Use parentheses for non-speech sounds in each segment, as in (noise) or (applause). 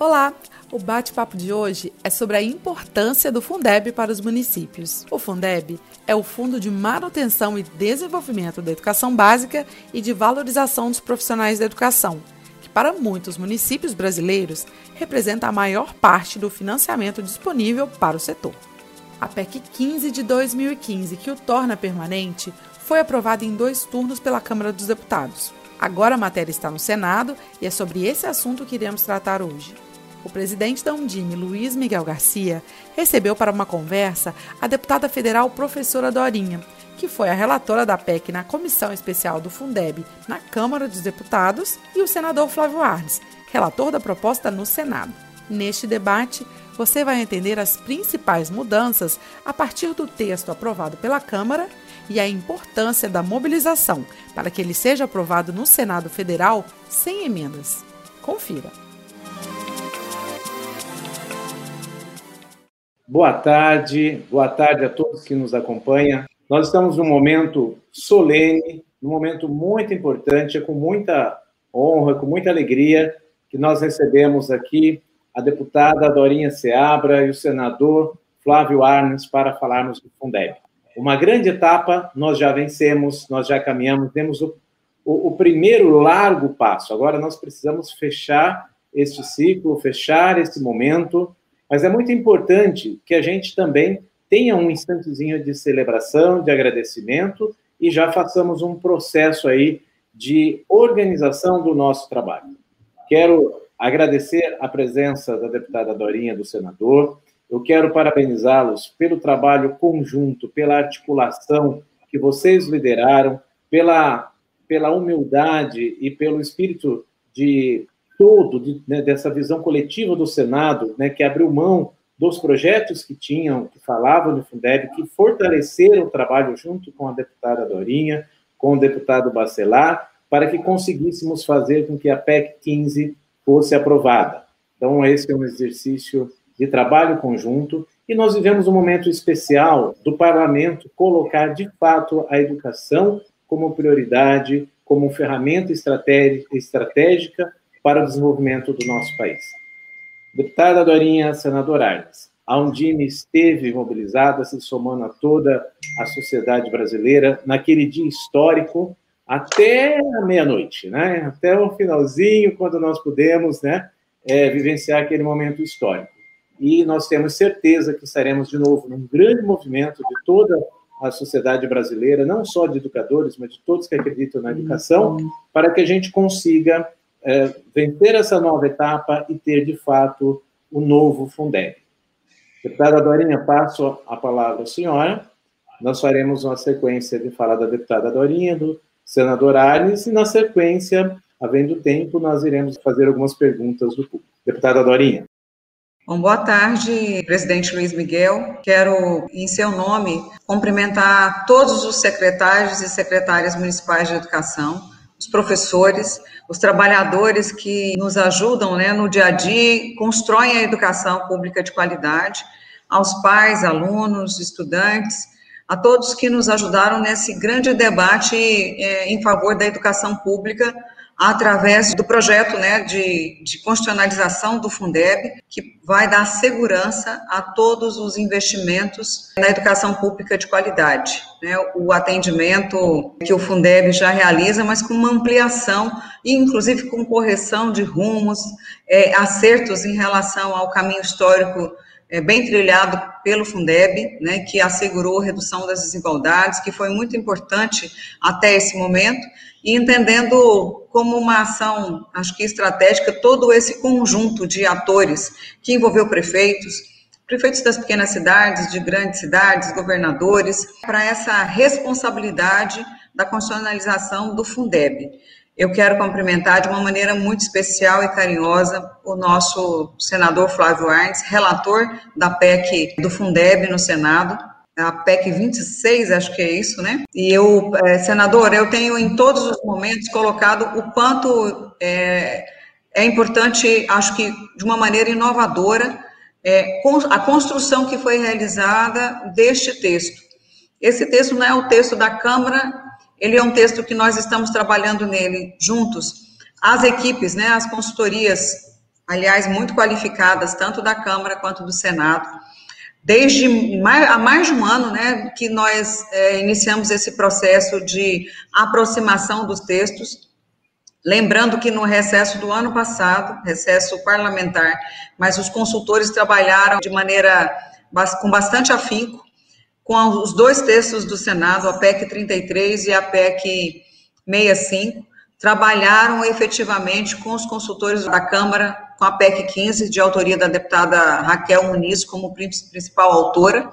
Olá! O bate-papo de hoje é sobre a importância do Fundeb para os municípios. O Fundeb é o Fundo de Manutenção e Desenvolvimento da Educação Básica e de Valorização dos Profissionais da Educação, que para muitos municípios brasileiros representa a maior parte do financiamento disponível para o setor. A PEC 15 de 2015, que o torna permanente, foi aprovada em dois turnos pela Câmara dos Deputados. Agora a matéria está no Senado e é sobre esse assunto que iremos tratar hoje o presidente da Undime, Luiz Miguel Garcia, recebeu para uma conversa a deputada federal professora Dorinha, que foi a relatora da PEC na Comissão Especial do Fundeb na Câmara dos Deputados, e o senador Flávio Arnes, relator da proposta no Senado. Neste debate, você vai entender as principais mudanças a partir do texto aprovado pela Câmara e a importância da mobilização para que ele seja aprovado no Senado Federal sem emendas. Confira. Boa tarde, boa tarde a todos que nos acompanham. Nós estamos num momento solene, num momento muito importante, com muita honra, com muita alegria que nós recebemos aqui a deputada Dorinha Seabra e o senador Flávio Arnes para falarmos do Fundeb. Uma grande etapa, nós já vencemos, nós já caminhamos, temos o, o, o primeiro largo passo. Agora nós precisamos fechar este ciclo, fechar esse momento mas é muito importante que a gente também tenha um instantezinho de celebração, de agradecimento e já façamos um processo aí de organização do nosso trabalho. Quero agradecer a presença da deputada Dorinha, do senador. Eu quero parabenizá-los pelo trabalho conjunto, pela articulação que vocês lideraram, pela, pela humildade e pelo espírito de todo de, né, dessa visão coletiva do Senado, né, que abriu mão dos projetos que tinham, que falavam do Fundeb, que fortaleceram o trabalho junto com a deputada Dorinha, com o deputado Bacelar, para que conseguíssemos fazer com que a PEC 15 fosse aprovada. Então, esse é um exercício de trabalho conjunto e nós vivemos um momento especial do parlamento colocar de fato a educação como prioridade, como ferramenta estratégica para o desenvolvimento do nosso país. Deputada Dorinha, senador Arnes, a Undime esteve mobilizada, se somando a toda a sociedade brasileira naquele dia histórico até a meia-noite, né? Até o finalzinho, quando nós pudemos, né, é, vivenciar aquele momento histórico. E nós temos certeza que estaremos de novo num grande movimento de toda a sociedade brasileira, não só de educadores, mas de todos que acreditam na educação, para que a gente consiga é, vencer essa nova etapa e ter, de fato, o novo Fundeb. Deputada Dorinha, passo a palavra à senhora. Nós faremos uma sequência de fala da deputada Dorinha, do senador Arnes, e na sequência, havendo tempo, nós iremos fazer algumas perguntas do público. Deputada Dorinha. Bom, boa tarde, presidente Luiz Miguel. Quero, em seu nome, cumprimentar todos os secretários e secretárias municipais de educação, os professores, os trabalhadores que nos ajudam né, no dia a dia, constroem a educação pública de qualidade, aos pais, alunos, estudantes, a todos que nos ajudaram nesse grande debate é, em favor da educação pública através do projeto né, de, de constitucionalização do Fundeb, que vai dar segurança a todos os investimentos na educação pública de qualidade. Né, o atendimento que o Fundeb já realiza, mas com uma ampliação, inclusive com correção de rumos, é, acertos em relação ao caminho histórico é, bem trilhado pelo Fundeb, né, que assegurou redução das desigualdades, que foi muito importante até esse momento, e entendendo como uma ação, acho que estratégica, todo esse conjunto de atores que envolveu prefeitos, prefeitos das pequenas cidades, de grandes cidades, governadores, para essa responsabilidade da constitucionalização do Fundeb. Eu quero cumprimentar de uma maneira muito especial e carinhosa o nosso senador Flávio Arnes, relator da PEC do Fundeb no Senado, a PEC 26, acho que é isso, né? E eu, é, senador, eu tenho em todos os momentos colocado o quanto é, é importante, acho que de uma maneira inovadora, é, a construção que foi realizada deste texto. Esse texto não é o texto da Câmara, ele é um texto que nós estamos trabalhando nele juntos, as equipes, né, as consultorias aliás, muito qualificadas, tanto da Câmara quanto do Senado. Desde mais, há mais de um ano, né, que nós é, iniciamos esse processo de aproximação dos textos, lembrando que no recesso do ano passado, recesso parlamentar, mas os consultores trabalharam de maneira com bastante afinco com os dois textos do Senado, a PEC 33 e a PEC 65, trabalharam efetivamente com os consultores da Câmara, com a PEC 15, de autoria da deputada Raquel Muniz, como principal autora,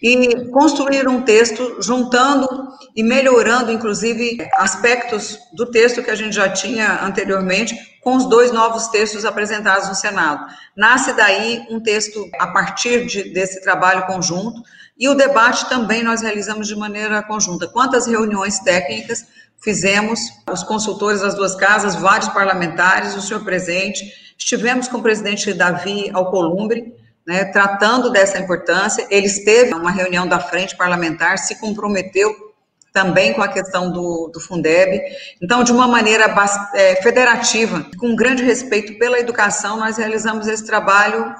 e construíram um texto juntando e melhorando, inclusive, aspectos do texto que a gente já tinha anteriormente, com os dois novos textos apresentados no Senado. Nasce daí um texto a partir de, desse trabalho conjunto, e o debate também nós realizamos de maneira conjunta. Quantas reuniões técnicas fizemos, os consultores das duas casas, vários parlamentares, o senhor presidente, estivemos com o presidente Davi Alcolumbre, né, tratando dessa importância, ele esteve uma reunião da frente parlamentar, se comprometeu também com a questão do, do Fundeb. Então, de uma maneira é, federativa, com grande respeito pela educação, nós realizamos esse trabalho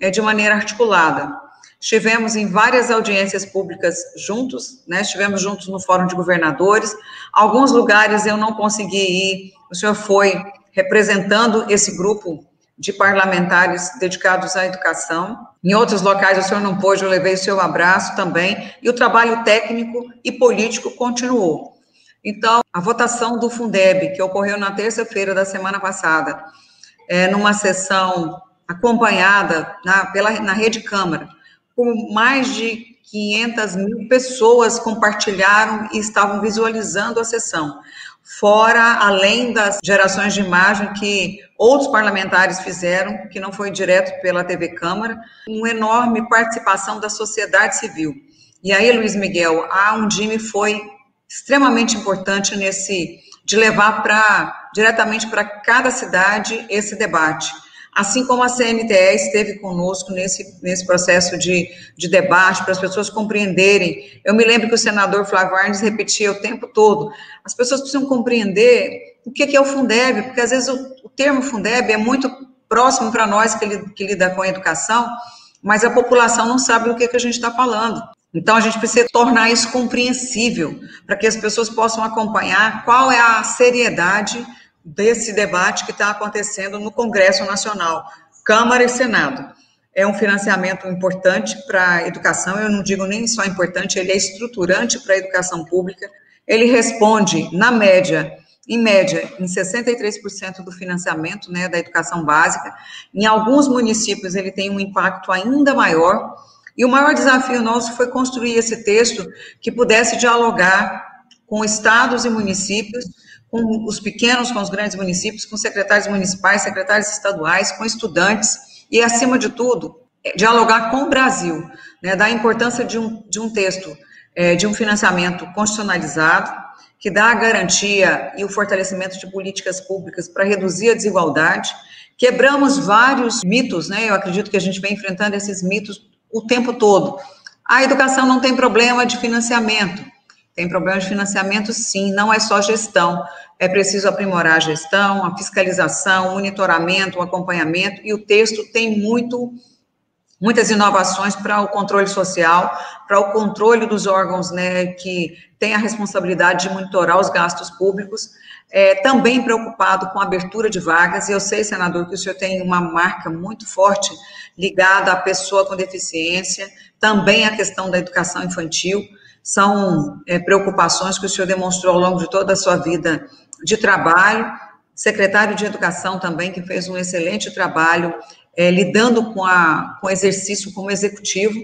é, de maneira articulada. Estivemos em várias audiências públicas juntos, né? Estivemos juntos no Fórum de Governadores. Alguns lugares eu não consegui ir. O senhor foi representando esse grupo de parlamentares dedicados à educação. Em outros locais o senhor não pôde, eu levei o seu abraço também. E o trabalho técnico e político continuou. Então, a votação do Fundeb, que ocorreu na terça-feira da semana passada, é, numa sessão acompanhada na, pela, na Rede Câmara, com mais de 500 mil pessoas compartilharam e estavam visualizando a sessão. Fora, além das gerações de imagem que outros parlamentares fizeram, que não foi direto pela TV Câmara, uma enorme participação da sociedade civil. E aí, Luiz Miguel, a Undime foi extremamente importante nesse, de levar para, diretamente para cada cidade esse debate assim como a CNTE esteve conosco nesse, nesse processo de, de debate, para as pessoas compreenderem. Eu me lembro que o senador Flávio Arnes repetia o tempo todo, as pessoas precisam compreender o que é o Fundeb, porque às vezes o, o termo Fundeb é muito próximo para nós que, que lida com a educação, mas a população não sabe o que, que a gente está falando. Então, a gente precisa tornar isso compreensível, para que as pessoas possam acompanhar qual é a seriedade desse debate que está acontecendo no Congresso Nacional, Câmara e Senado. É um financiamento importante para a educação, eu não digo nem só importante, ele é estruturante para a educação pública. Ele responde, na média, em média, em 63% do financiamento né, da educação básica. Em alguns municípios, ele tem um impacto ainda maior. E o maior desafio nosso foi construir esse texto que pudesse dialogar com estados e municípios com os pequenos, com os grandes municípios, com secretários municipais, secretários estaduais, com estudantes e, acima de tudo, é, dialogar com o Brasil, né, da importância de um, de um texto, é, de um financiamento constitucionalizado, que dá a garantia e o fortalecimento de políticas públicas para reduzir a desigualdade. Quebramos vários mitos, né? Eu acredito que a gente vem enfrentando esses mitos o tempo todo. A educação não tem problema de financiamento. Tem problema de financiamento, sim, não é só gestão. É preciso aprimorar a gestão, a fiscalização, o monitoramento, o acompanhamento, e o texto tem muito, muitas inovações para o controle social, para o controle dos órgãos né, que têm a responsabilidade de monitorar os gastos públicos, é, também preocupado com a abertura de vagas, e eu sei, senador, que o senhor tem uma marca muito forte ligada à pessoa com deficiência, também a questão da educação infantil, são é, preocupações que o senhor demonstrou ao longo de toda a sua vida de trabalho, secretário de Educação também, que fez um excelente trabalho é, lidando com, a, com o exercício como executivo,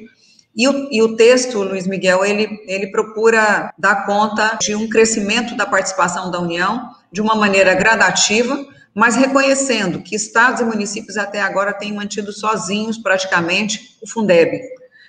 e o, e o, texto, Luiz Miguel, ele, ele procura dar conta de um crescimento da participação da União de uma maneira gradativa, mas reconhecendo que estados e municípios até agora têm mantido sozinhos praticamente o Fundeb.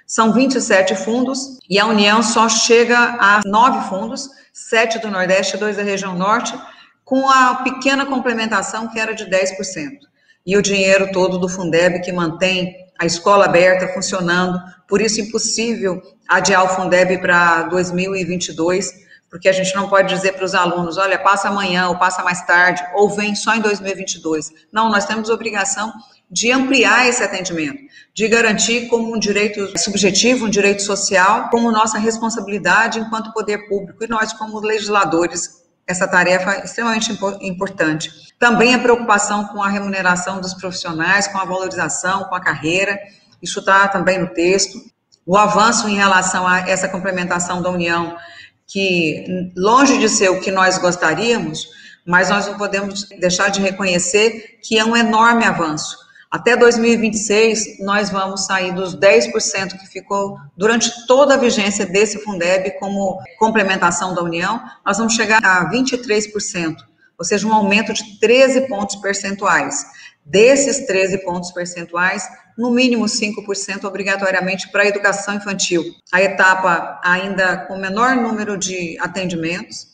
São 27 fundos e a União só chega a nove fundos, sete do Nordeste e dois da região Norte, com a pequena complementação que era de 10%. E o dinheiro todo do Fundeb que mantém a escola aberta funcionando, por isso impossível adiar o Fundeb para 2022, porque a gente não pode dizer para os alunos, olha, passa amanhã, ou passa mais tarde, ou vem só em 2022. Não, nós temos obrigação de ampliar esse atendimento, de garantir como um direito subjetivo, um direito social, como nossa responsabilidade enquanto poder público, e nós, como legisladores, essa tarefa é extremamente importante. Também a preocupação com a remuneração dos profissionais, com a valorização, com a carreira, isso está também no texto. O avanço em relação a essa complementação da União, que longe de ser o que nós gostaríamos, mas nós não podemos deixar de reconhecer que é um enorme avanço até 2026, nós vamos sair dos 10% que ficou durante toda a vigência desse Fundeb como complementação da União, nós vamos chegar a 23%, ou seja, um aumento de 13 pontos percentuais. Desses 13 pontos percentuais, no mínimo 5% obrigatoriamente para a educação infantil. A etapa ainda com menor número de atendimentos,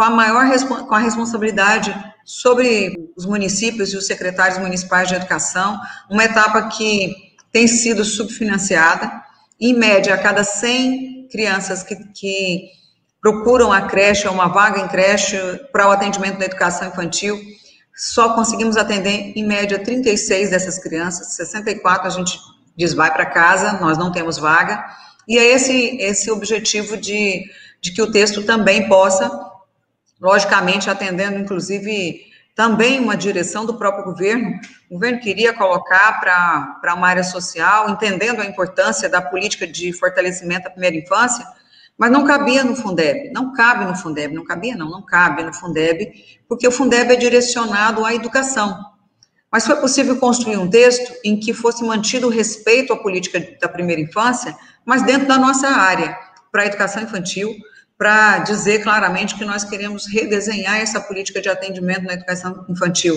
com a maior com a responsabilidade sobre os municípios e os secretários municipais de educação, uma etapa que tem sido subfinanciada. Em média, a cada 100 crianças que, que procuram a creche ou uma vaga em creche para o atendimento da educação infantil, só conseguimos atender, em média, 36 dessas crianças, 64 a gente diz vai para casa, nós não temos vaga, e é esse, esse objetivo de, de que o texto também possa logicamente atendendo, inclusive, também uma direção do próprio governo. O governo queria colocar para uma área social, entendendo a importância da política de fortalecimento da primeira infância, mas não cabia no Fundeb, não cabe no Fundeb, não cabia não, não cabe no Fundeb, porque o Fundeb é direcionado à educação. Mas foi possível construir um texto em que fosse mantido o respeito à política da primeira infância, mas dentro da nossa área, para a educação infantil, para dizer claramente que nós queremos redesenhar essa política de atendimento na educação infantil.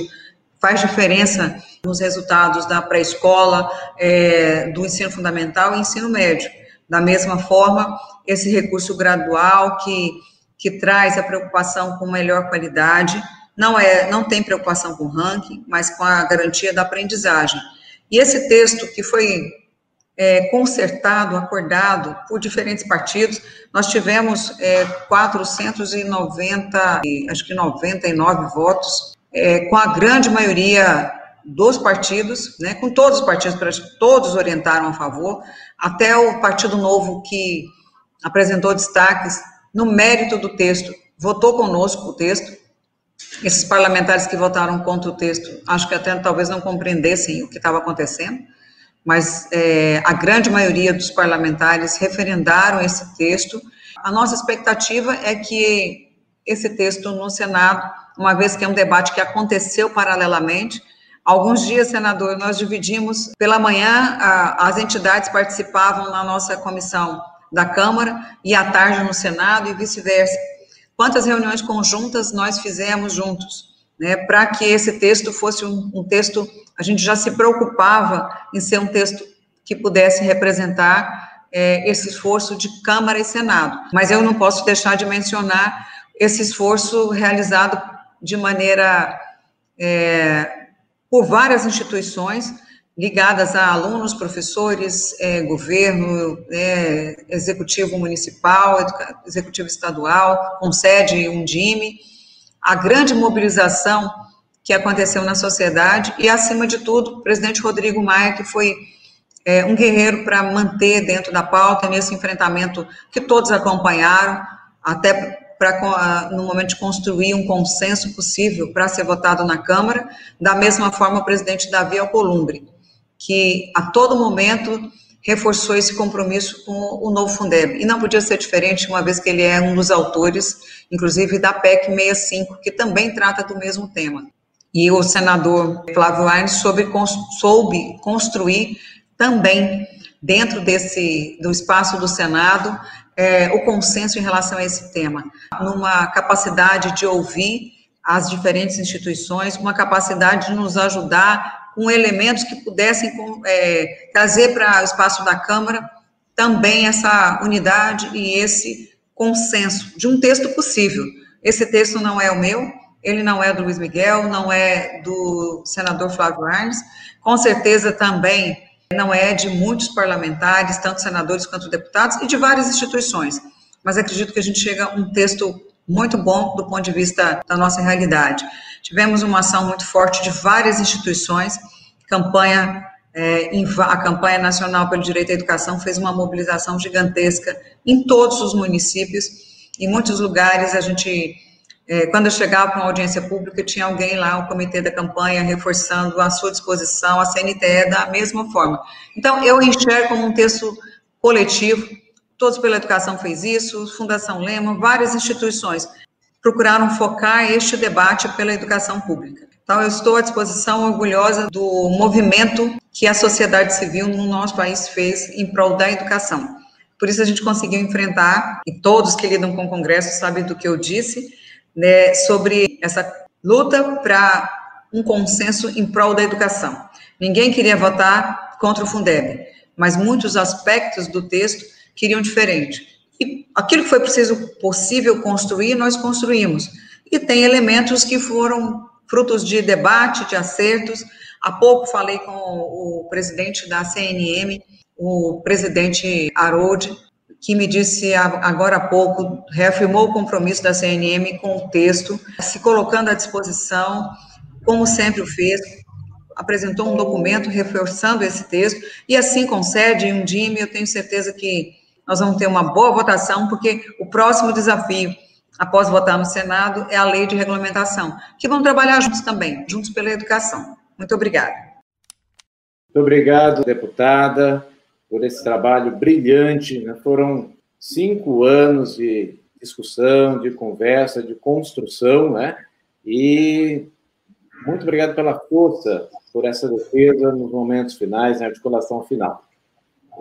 Faz diferença nos resultados da pré-escola, é, do ensino fundamental e ensino médio. Da mesma forma, esse recurso gradual que, que traz a preocupação com melhor qualidade, não, é, não tem preocupação com o ranking, mas com a garantia da aprendizagem. E esse texto que foi é, consertado, acordado por diferentes partidos. Nós tivemos é, 490, acho que 99 votos, é, com a grande maioria dos partidos, né, com todos os partidos, todos orientaram a favor, até o Partido Novo que apresentou destaques no mérito do texto, votou conosco o texto. Esses parlamentares que votaram contra o texto, acho que até talvez não compreendessem o que estava acontecendo mas é, a grande maioria dos parlamentares referendaram esse texto. A nossa expectativa é que esse texto no Senado, uma vez que é um debate que aconteceu paralelamente, alguns dias, senador, nós dividimos pela manhã, a, as entidades participavam na nossa comissão da Câmara e à tarde no Senado e vice-versa. Quantas reuniões conjuntas nós fizemos juntos? Né, para que esse texto fosse um, um, texto, a gente já se preocupava em ser um texto que pudesse representar é, esse esforço de Câmara e Senado. Mas eu não posso deixar de mencionar esse esforço realizado de maneira é, por várias instituições ligadas a alunos, professores, é, governo, é, executivo municipal, executivo estadual, com sede em Undime, a grande mobilização que aconteceu na sociedade e, acima de tudo, o presidente Rodrigo Maia, que foi é, um guerreiro para manter dentro da pauta nesse enfrentamento que todos acompanharam, até para no momento de construir um consenso possível para ser votado na Câmara, da mesma forma o presidente Davi Alcolumbre, que a todo momento reforçou esse compromisso com o novo Fundeb. E não podia ser diferente, uma vez que ele é um dos autores, inclusive, da PEC 65, que também trata do mesmo tema. E o senador Flávio Arnes soube, soube construir também, dentro desse, do espaço do Senado, é, o consenso em relação a esse tema, numa capacidade de ouvir as diferentes instituições, uma capacidade de nos ajudar com elementos que pudessem é, trazer para o espaço da Câmara também essa unidade e esse consenso de um texto possível. Esse texto não é o meu, ele não é do Luiz Miguel, não é do senador Flávio Arnes, com certeza também não é de muitos parlamentares, tanto senadores quanto deputados, e de várias instituições. mas acredito que a gente chega a um texto muito bom do ponto de vista da nossa realidade. Tivemos uma ação muito forte de várias instituições, campanha é, a campanha nacional pelo direito à educação fez uma mobilização gigantesca em todos os municípios. Em muitos lugares a gente é, quando eu chegava para uma audiência pública, tinha alguém lá, o comitê da campanha, reforçando a sua disposição, a CNTE da mesma forma. Então, eu enxergo como um texto coletivo, Todos pela Educação fez isso, Fundação Lema, várias instituições procuraram focar este debate pela educação pública. Então, eu estou à disposição, orgulhosa do movimento que a sociedade civil no nosso país fez em prol da educação. Por isso, a gente conseguiu enfrentar, e todos que lidam com o Congresso sabem do que eu disse, né, sobre essa luta para um consenso em prol da educação. Ninguém queria votar contra o Fundeb, mas muitos aspectos do texto queriam diferente. E aquilo que foi preciso possível construir, nós construímos. E tem elementos que foram frutos de debate, de acertos. Há pouco falei com o presidente da CNM, o presidente Harold, que me disse agora há pouco, reafirmou o compromisso da CNM com o texto, se colocando à disposição, como sempre o fez, apresentou um documento reforçando esse texto, e assim concede um DIME, eu tenho certeza que nós vamos ter uma boa votação, porque o próximo desafio, após votar no Senado, é a lei de regulamentação, que vão trabalhar juntos também, juntos pela educação. Muito obrigada. Muito obrigado, deputada por esse trabalho brilhante. Né? Foram cinco anos de discussão, de conversa, de construção, né? E muito obrigado pela força, por essa defesa nos momentos finais, na articulação final.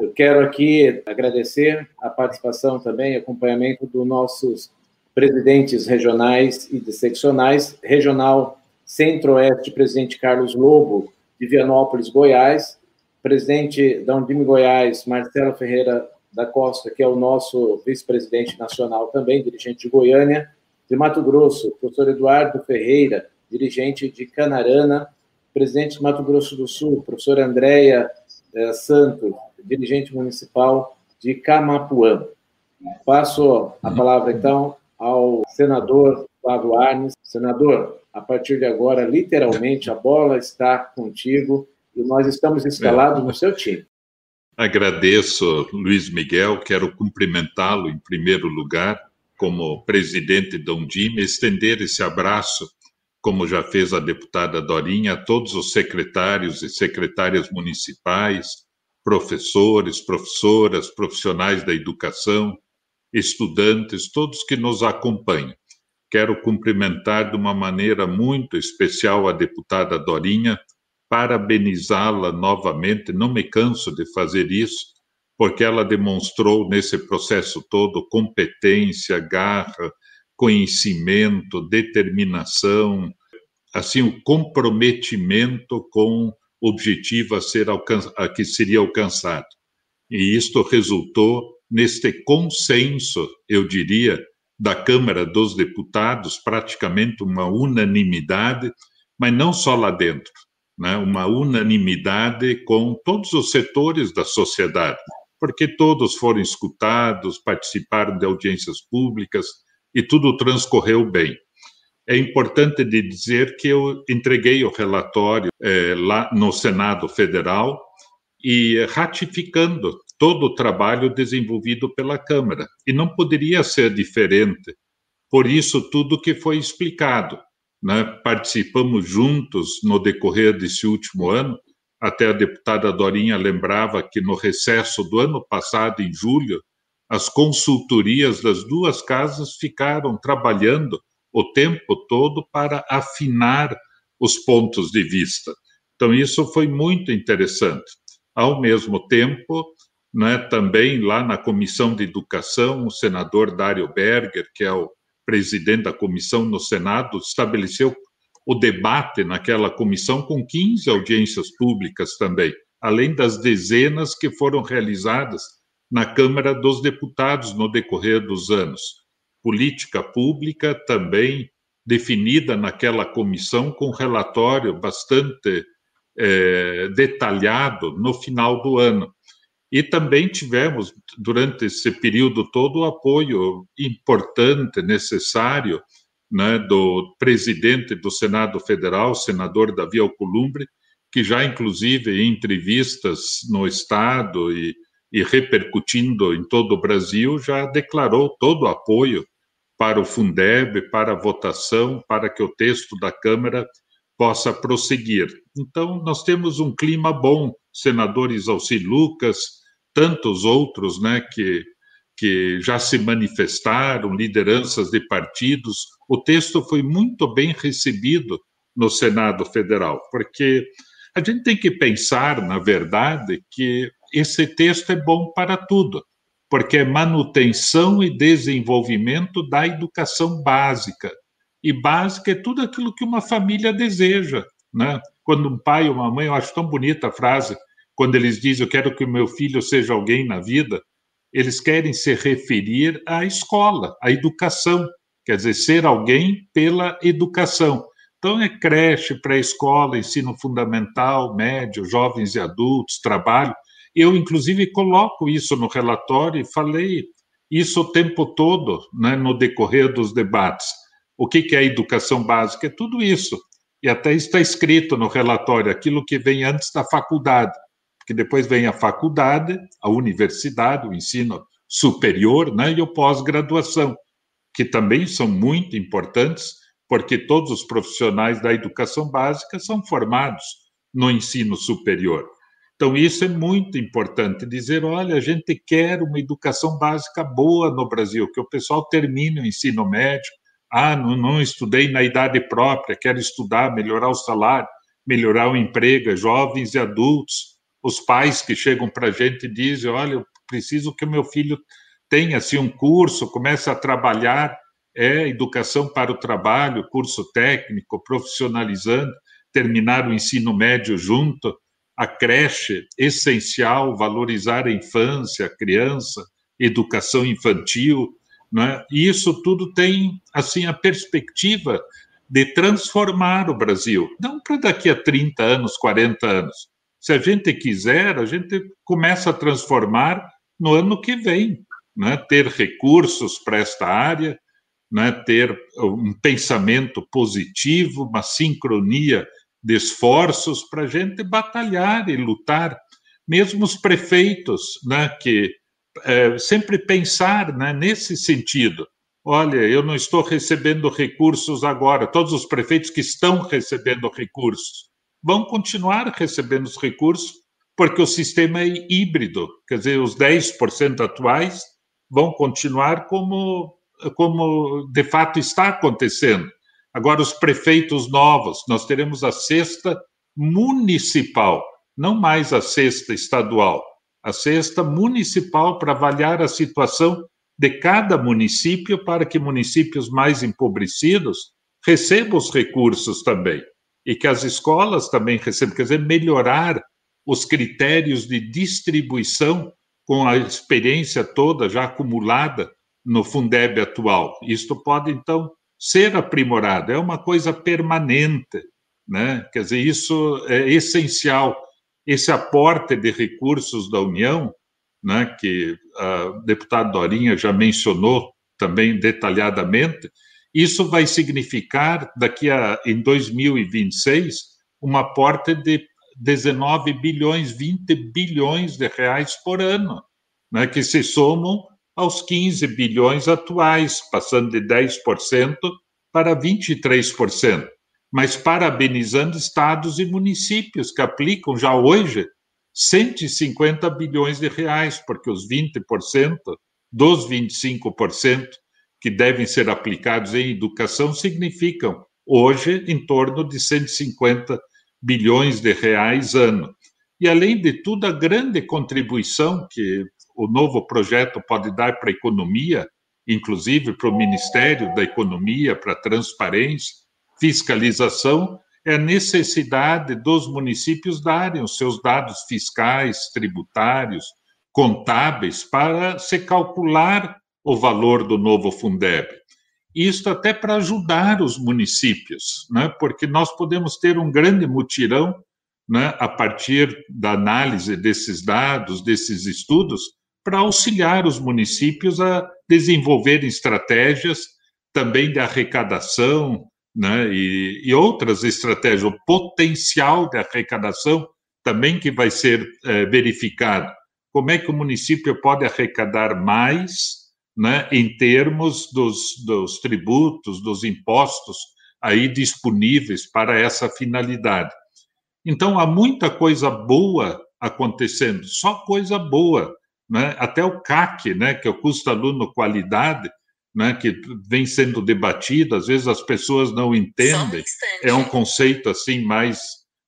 Eu quero aqui agradecer a participação também, acompanhamento dos nossos presidentes regionais e de seccionais, regional Centro-Oeste, presidente Carlos Lobo, de Vianópolis, Goiás, presidente da Undime Goiás, Marcelo Ferreira da Costa, que é o nosso vice-presidente nacional também, dirigente de Goiânia, de Mato Grosso, professor Eduardo Ferreira, dirigente de Canarana, presidente de Mato Grosso do Sul, professor Andréia Santos, dirigente municipal de Camapuã. Passo a palavra, então, ao senador Flávio Arnes. Senador, a partir de agora, literalmente, a bola está contigo e nós estamos escalados é. no seu time. Agradeço, Luiz Miguel, quero cumprimentá-lo em primeiro lugar como presidente da Undime, estender esse abraço, como já fez a deputada Dorinha, a todos os secretários e secretárias municipais, professores, professoras, profissionais da educação, estudantes, todos que nos acompanham. Quero cumprimentar de uma maneira muito especial a deputada Dorinha, parabenizá-la novamente, não me canso de fazer isso, porque ela demonstrou nesse processo todo competência, garra, conhecimento, determinação, assim o comprometimento com o objetivo a ser a que seria alcançado. E isto resultou neste consenso, eu diria, da Câmara dos Deputados, praticamente uma unanimidade, mas não só lá dentro, né, uma unanimidade com todos os setores da sociedade, porque todos foram escutados, participaram de audiências públicas e tudo transcorreu bem. É importante de dizer que eu entreguei o relatório é, lá no Senado Federal e ratificando todo o trabalho desenvolvido pela Câmara. E não poderia ser diferente. Por isso, tudo que foi explicado né, participamos juntos no decorrer desse último ano. Até a deputada Dorinha lembrava que no recesso do ano passado, em julho, as consultorias das duas casas ficaram trabalhando o tempo todo para afinar os pontos de vista. Então, isso foi muito interessante. Ao mesmo tempo, né, também lá na Comissão de Educação, o senador Dário Berger, que é o presidente da comissão no Senado, estabeleceu o debate naquela comissão com 15 audiências públicas também, além das dezenas que foram realizadas na Câmara dos Deputados no decorrer dos anos. Política pública também definida naquela comissão com relatório bastante é, detalhado no final do ano. E também tivemos, durante esse período todo, o apoio importante, necessário, né, do presidente do Senado Federal, senador Davi Alcolumbre, que já, inclusive, em entrevistas no Estado e, e repercutindo em todo o Brasil, já declarou todo o apoio para o Fundeb, para a votação, para que o texto da Câmara possa prosseguir. Então, nós temos um clima bom, senadores Alci Lucas, tantos outros né, que, que já se manifestaram, lideranças de partidos. O texto foi muito bem recebido no Senado Federal, porque a gente tem que pensar, na verdade, que esse texto é bom para tudo, porque é manutenção e desenvolvimento da educação básica. E básica é tudo aquilo que uma família deseja. Né? Quando um pai ou uma mãe, eu acho tão bonita a frase, quando eles dizem eu quero que o meu filho seja alguém na vida, eles querem se referir à escola, à educação, quer dizer, ser alguém pela educação. Então, é creche, pré-escola, ensino fundamental, médio, jovens e adultos, trabalho. Eu, inclusive, coloco isso no relatório e falei isso o tempo todo, né, no decorrer dos debates. O que, que é educação básica? É tudo isso. E até está escrito no relatório aquilo que vem antes da faculdade porque depois vem a faculdade, a universidade, o ensino superior né, e o pós-graduação, que também são muito importantes, porque todos os profissionais da educação básica são formados no ensino superior. Então, isso é muito importante dizer: olha, a gente quer uma educação básica boa no Brasil, que o pessoal termine o ensino médio. Ah, não, não estudei na idade própria, quero estudar, melhorar o salário, melhorar o emprego, jovens e adultos. Os pais que chegam para a gente e dizem: olha, eu preciso que o meu filho tenha assim, um curso, comece a trabalhar, é educação para o trabalho, curso técnico, profissionalizando, terminar o ensino médio junto, a creche, essencial, valorizar a infância, a criança, educação infantil, né? e isso tudo tem assim a perspectiva de transformar o Brasil, não para daqui a 30 anos, 40 anos, se a gente quiser, a gente começa a transformar no ano que vem, né? ter recursos para esta área, né? ter um pensamento positivo, uma sincronia de esforços para a gente batalhar e lutar. Mesmo os prefeitos, né? que é, sempre pensar né? nesse sentido. Olha, eu não estou recebendo recursos agora, todos os prefeitos que estão recebendo recursos vão continuar recebendo os recursos, porque o sistema é híbrido, quer dizer, os 10% atuais vão continuar como, como de fato está acontecendo. Agora, os prefeitos novos, nós teremos a cesta municipal, não mais a cesta estadual, a cesta municipal para avaliar a situação de cada município para que municípios mais empobrecidos recebam os recursos também e que as escolas também recebem, quer dizer, melhorar os critérios de distribuição com a experiência toda já acumulada no Fundeb atual. Isto pode, então, ser aprimorado, é uma coisa permanente, né? quer dizer, isso é essencial. Esse aporte de recursos da União, né, que a deputada Dorinha já mencionou também detalhadamente, isso vai significar, daqui a em 2026, uma aporte de 19 bilhões, 20 bilhões de reais por ano, né, que se somam aos 15 bilhões atuais, passando de 10% para 23%, mas parabenizando estados e municípios que aplicam já hoje 150 bilhões de reais, porque os 20% dos 25% que devem ser aplicados em educação significam, hoje, em torno de 150 bilhões de reais ano. E, além de tudo, a grande contribuição que o novo projeto pode dar para a economia, inclusive para o Ministério da Economia, para transparência, fiscalização, é a necessidade dos municípios darem os seus dados fiscais, tributários, contábeis, para se calcular o valor do novo Fundeb. Isto até para ajudar os municípios, né? porque nós podemos ter um grande mutirão né, a partir da análise desses dados, desses estudos, para auxiliar os municípios a desenvolverem estratégias também de arrecadação né, e, e outras estratégias, o potencial de arrecadação também que vai ser é, verificado. Como é que o município pode arrecadar mais né, em termos dos, dos tributos, dos impostos aí disponíveis para essa finalidade. Então, há muita coisa boa acontecendo, só coisa boa. Né? Até o CAC, né, que é o custo aluno qualidade, né, que vem sendo debatido, às vezes as pessoas não entendem, um é um conceito assim mais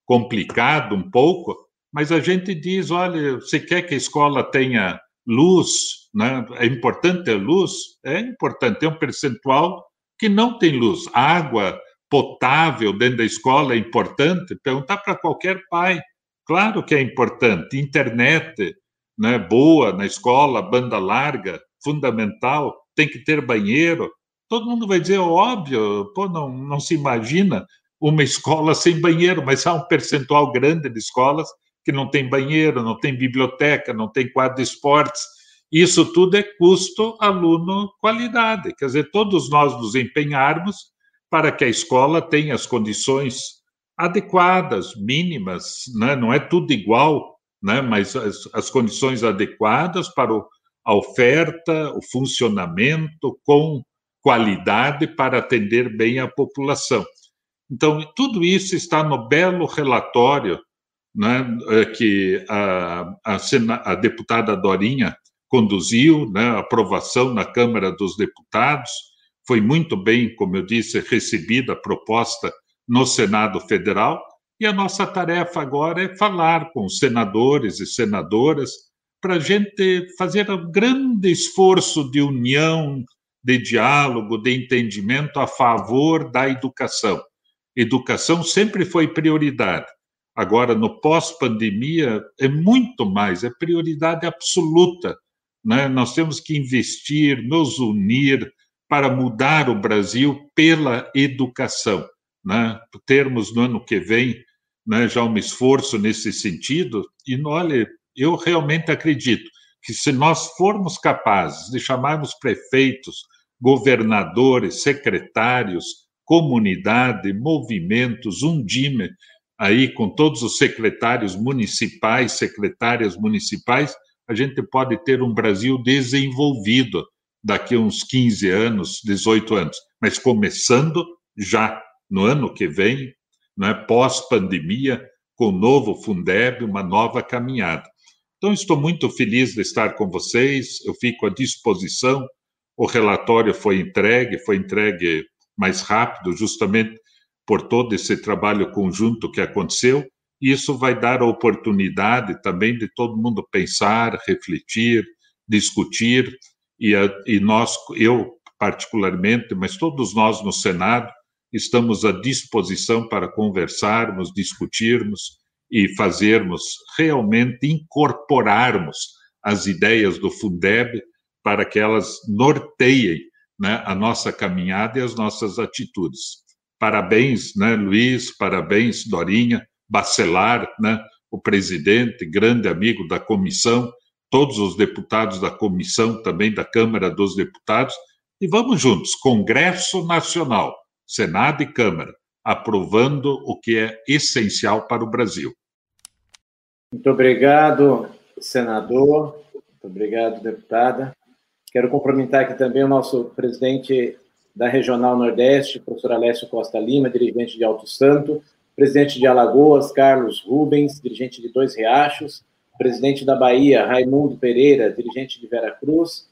complicado um pouco, mas a gente diz, olha, você quer que a escola tenha luz, né? é importante ter luz? É importante, tem um percentual que não tem luz. Água potável dentro da escola é importante? Perguntar para qualquer pai. Claro que é importante. Internet né, boa na escola, banda larga, fundamental. Tem que ter banheiro. Todo mundo vai dizer, óbvio, pô, não, não se imagina uma escola (laughs) sem banheiro, mas há um percentual grande de escolas que não tem banheiro, não tem biblioteca, não tem quadro de esportes. Isso tudo é custo aluno qualidade. Quer dizer, todos nós nos empenharmos para que a escola tenha as condições adequadas, mínimas, né? não é tudo igual, né? mas as, as condições adequadas para o, a oferta, o funcionamento com qualidade para atender bem a população. Então, tudo isso está no belo relatório né, é, que a, a, a, deputada Dorinha conduziu, né, aprovação na Câmara dos Deputados, foi muito bem, como eu disse, recebida a proposta no Senado Federal, e a nossa tarefa agora é falar com os senadores e senadoras para a gente fazer um grande esforço de união, de diálogo, de entendimento a favor da educação. Educação sempre foi prioridade. Agora, no pós-pandemia, é muito mais, é prioridade absoluta. Né? Nós temos que investir, nos unir para mudar o Brasil pela educação. Né? Termos no ano que vem né, já um esforço nesse sentido, e olha, eu realmente acredito que se nós formos capazes de chamarmos prefeitos, governadores, secretários, comunidade, movimentos, um DIME, aí com todos os secretários municipais, secretárias municipais, a gente pode ter um Brasil desenvolvido daqui a uns 15 anos, 18 anos, mas começando já no ano que vem, né, pós-pandemia, com o novo Fundeb, uma nova caminhada. Então, estou muito feliz de estar com vocês, eu fico à disposição. O relatório foi entregue, foi entregue mais rápido, justamente por todo esse trabalho conjunto que aconteceu, isso vai dar a oportunidade também de todo mundo pensar, refletir, discutir, e, a, e nós, eu particularmente, mas todos nós no Senado, estamos à disposição para conversarmos, discutirmos e fazermos realmente incorporarmos as ideias do Fundeb para que elas norteiem né, a nossa caminhada e as nossas atitudes. Parabéns, né, Luiz, parabéns, Dorinha, Bacelar, né, o presidente, grande amigo da comissão, todos os deputados da comissão, também da Câmara dos Deputados, e vamos juntos, Congresso Nacional, Senado e Câmara, aprovando o que é essencial para o Brasil. Muito obrigado, senador. Muito obrigado, deputada. Quero cumprimentar aqui também o nosso presidente da Regional Nordeste, professor Alessio Costa Lima, dirigente de Alto Santo, presidente de Alagoas, Carlos Rubens, dirigente de Dois Riachos, presidente da Bahia, Raimundo Pereira, dirigente de Vera Cruz,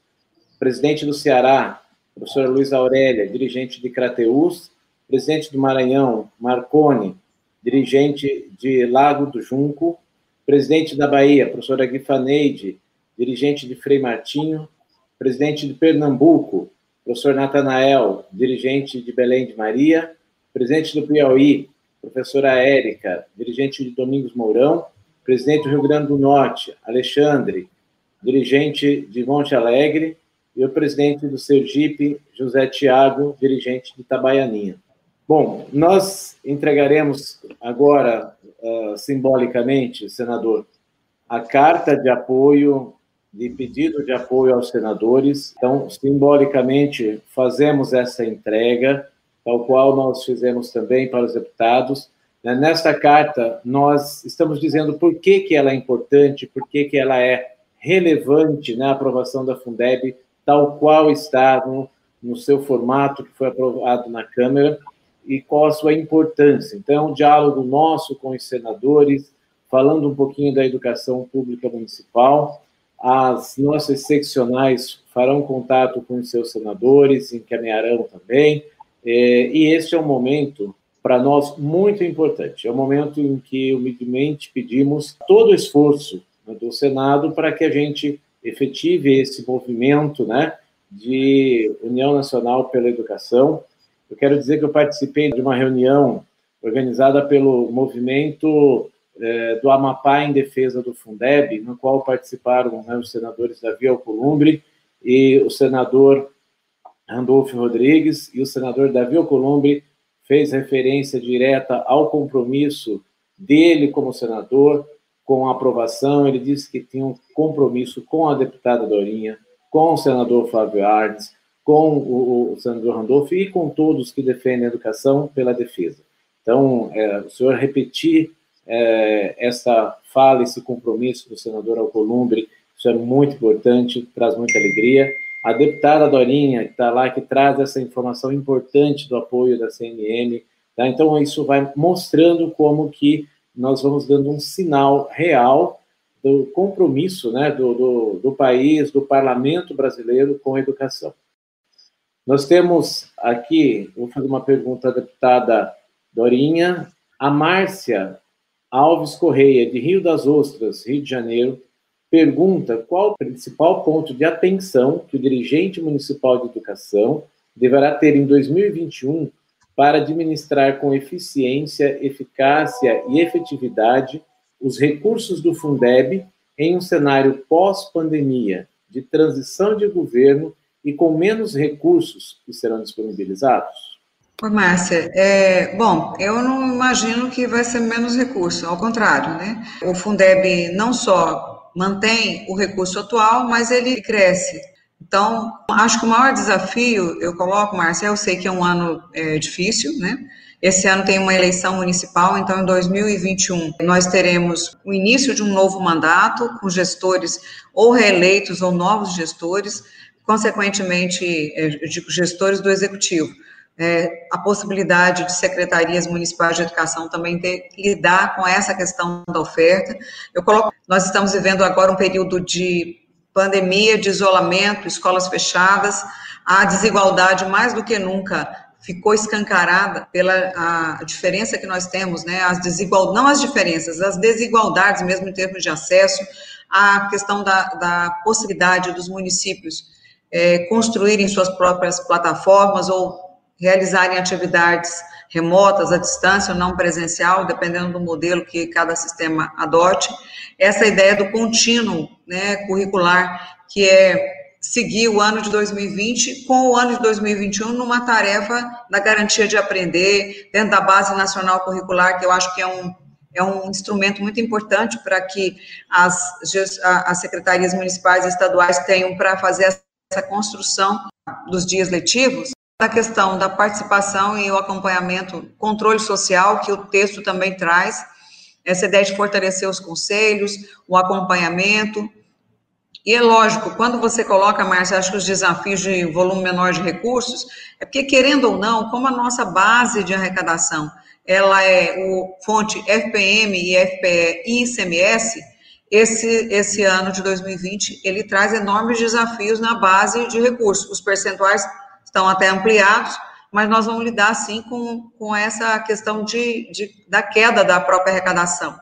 presidente do Ceará, professora Luiz Aurélia, dirigente de Crateús, presidente do Maranhão, Marcone, dirigente de Lago do Junco, presidente da Bahia, professora Guifaneide, dirigente de Frei Martinho, presidente de Pernambuco, professor Natanael, dirigente de Belém de Maria, presidente do Piauí, professora Érica, dirigente de Domingos Mourão, presidente do Rio Grande do Norte, Alexandre, dirigente de Monte Alegre, e o presidente do Sergipe, José Tiago, dirigente de Itabaianinha. Bom, nós entregaremos agora, uh, simbolicamente, senador, a carta de apoio, de pedido de apoio aos senadores. Então, simbolicamente, fazemos essa entrega, tal qual nós fizemos também para os deputados. Né, nesta carta, nós estamos dizendo por que, que ela é importante, por que, que ela é relevante na aprovação da Fundeb, tal qual está no, no seu formato que foi aprovado na Câmara e qual a sua importância. Então, um diálogo nosso com os senadores, falando um pouquinho da educação pública municipal. As nossas seccionais farão contato com os seus senadores, encaminharão também. É, e este é um momento, para nós, muito importante. É um momento em que, humildemente, pedimos todo o esforço né, do Senado para que a gente efetive esse movimento né, de União Nacional pela Educação, eu quero dizer que eu participei de uma reunião organizada pelo movimento é, do Amapá em defesa do Fundeb, no qual participaram né, os senadores Davi Alcolumbre e o senador Randolfo Rodrigues, e o senador Davi Alcolumbre fez referência direta ao compromisso dele como senador com a aprovação. Ele disse que tinha um compromisso com a deputada Dorinha, com o senador Flávio Arnes, com o, o senador Randolph e com todos que defendem a educação pela defesa. Então, é, o senhor repetir é, essa fala, esse compromisso do senador Alcolumbre, isso é muito importante, traz muita alegria. A deputada Dorinha, que está lá, que traz essa informação importante do apoio da CNM, tá? então isso vai mostrando como que nós vamos dando um sinal real do compromisso né, do, do, do país, do parlamento brasileiro com a educação. Nós temos aqui, vou fazer uma pergunta à deputada Dorinha. A Márcia Alves Correia, de Rio das Ostras, Rio de Janeiro, pergunta qual o principal ponto de atenção que o dirigente municipal de educação deverá ter em 2021 para administrar com eficiência, eficácia e efetividade os recursos do Fundeb em um cenário pós-pandemia de transição de governo e com menos recursos que serão disponibilizados? Oi, Márcia. É, bom, eu não imagino que vai ser menos recurso, ao contrário, né? O Fundeb não só mantém o recurso atual, mas ele cresce. Então, acho que o maior desafio, eu coloco, Márcia, eu sei que é um ano é, difícil, né? Esse ano tem uma eleição municipal, então em 2021 nós teremos o início de um novo mandato com gestores ou reeleitos ou novos gestores consequentemente, é, gestores do executivo. É, a possibilidade de secretarias municipais de educação também ter, lidar com essa questão da oferta. Eu coloco, nós estamos vivendo agora um período de pandemia, de isolamento, escolas fechadas, a desigualdade mais do que nunca ficou escancarada pela a diferença que nós temos, né, as desigual, não as diferenças, as desigualdades mesmo em termos de acesso, a questão da, da possibilidade dos municípios é, construírem suas próprias plataformas ou realizarem atividades remotas, à distância ou não presencial, dependendo do modelo que cada sistema adote. Essa ideia do contínuo né, curricular, que é seguir o ano de 2020 com o ano de 2021 numa tarefa da garantia de aprender, dentro da Base Nacional Curricular, que eu acho que é um, é um instrumento muito importante para que as, as secretarias municipais e estaduais tenham para fazer essa construção dos dias letivos, a questão da participação e o acompanhamento, controle social, que o texto também traz, essa ideia de fortalecer os conselhos, o acompanhamento. E é lógico, quando você coloca, Márcia, acho que os desafios de volume menor de recursos, é porque, querendo ou não, como a nossa base de arrecadação, ela é o fonte FPM e FPE e ICMS, esse, esse ano de 2020, ele traz enormes desafios na base de recursos. Os percentuais estão até ampliados, mas nós vamos lidar, sim, com, com essa questão de, de, da queda da própria arrecadação.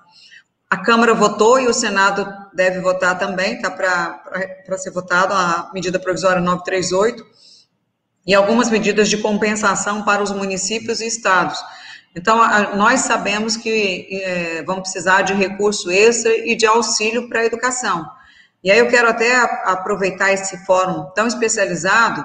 A Câmara votou e o Senado deve votar também, está para ser votado a medida provisória 938, e algumas medidas de compensação para os municípios e estados. Então, a, nós sabemos que é, vão precisar de recurso extra e de auxílio para a educação. E aí eu quero até aproveitar esse fórum tão especializado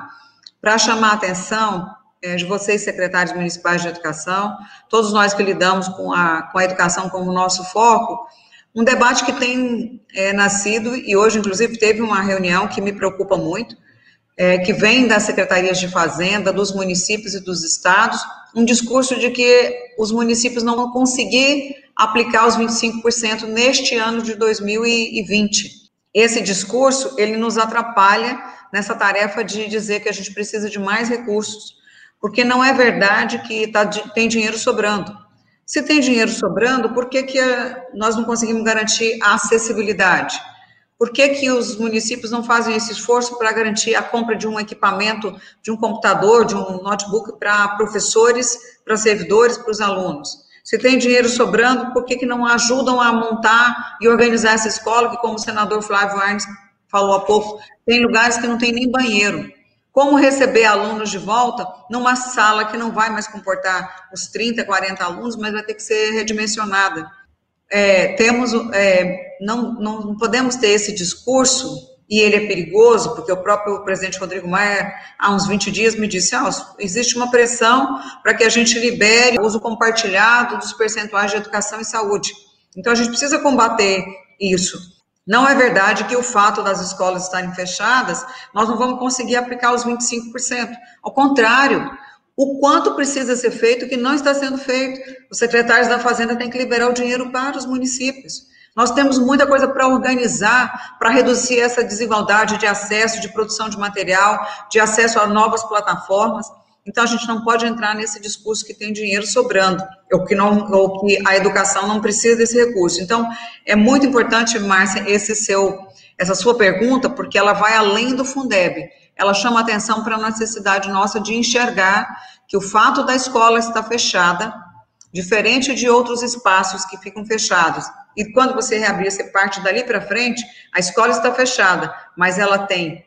para chamar a atenção é, de vocês, secretários municipais de educação, todos nós que lidamos com a, com a educação como nosso foco, um debate que tem é, nascido, e hoje, inclusive, teve uma reunião que me preocupa muito, é, que vem das secretarias de fazenda, dos municípios e dos estados, um discurso de que os municípios não vão conseguir aplicar os 25% neste ano de 2020. Esse discurso, ele nos atrapalha nessa tarefa de dizer que a gente precisa de mais recursos, porque não é verdade que tá, tem dinheiro sobrando. Se tem dinheiro sobrando, por que, que eh, nós não conseguimos garantir a acessibilidade? Por que, que os municípios não fazem esse esforço para garantir a compra de um equipamento, de um computador, de um notebook para professores, para servidores, para os alunos? Se tem dinheiro sobrando, por que, que não ajudam a montar e organizar essa escola, que, como o senador Flávio Arnes falou há pouco, tem lugares que não tem nem banheiro. Como receber alunos de volta numa sala que não vai mais comportar os 30, 40 alunos, mas vai ter que ser redimensionada? é, temos, é, não, não podemos ter esse discurso, e ele é perigoso, porque o próprio presidente Rodrigo Maia, há uns 20 dias, me disse, ah, existe uma pressão para que a gente libere o uso compartilhado dos percentuais de educação e saúde. Então, a gente precisa combater isso. Não é verdade que o fato das escolas estarem fechadas, nós não vamos conseguir aplicar os 25%. Ao contrário, o quanto precisa ser feito que não está sendo feito. Os secretários da Fazenda têm que liberar o dinheiro para os municípios. Nós temos muita coisa para organizar, para reduzir essa desigualdade de acesso, de produção de material, de acesso a novas plataformas. Então, a gente não pode entrar nesse discurso que tem dinheiro sobrando, ou que, não, ou que a educação não precisa desse recurso. Então, é muito importante, Márcia, esse seu, essa sua pergunta, porque ela vai além do Fundeb ela chama atenção para a necessidade nossa de enxergar que o fato da escola estar fechada, diferente de outros espaços que ficam fechados, e quando você reabrir, você parte dali para frente, a escola está fechada, mas ela tem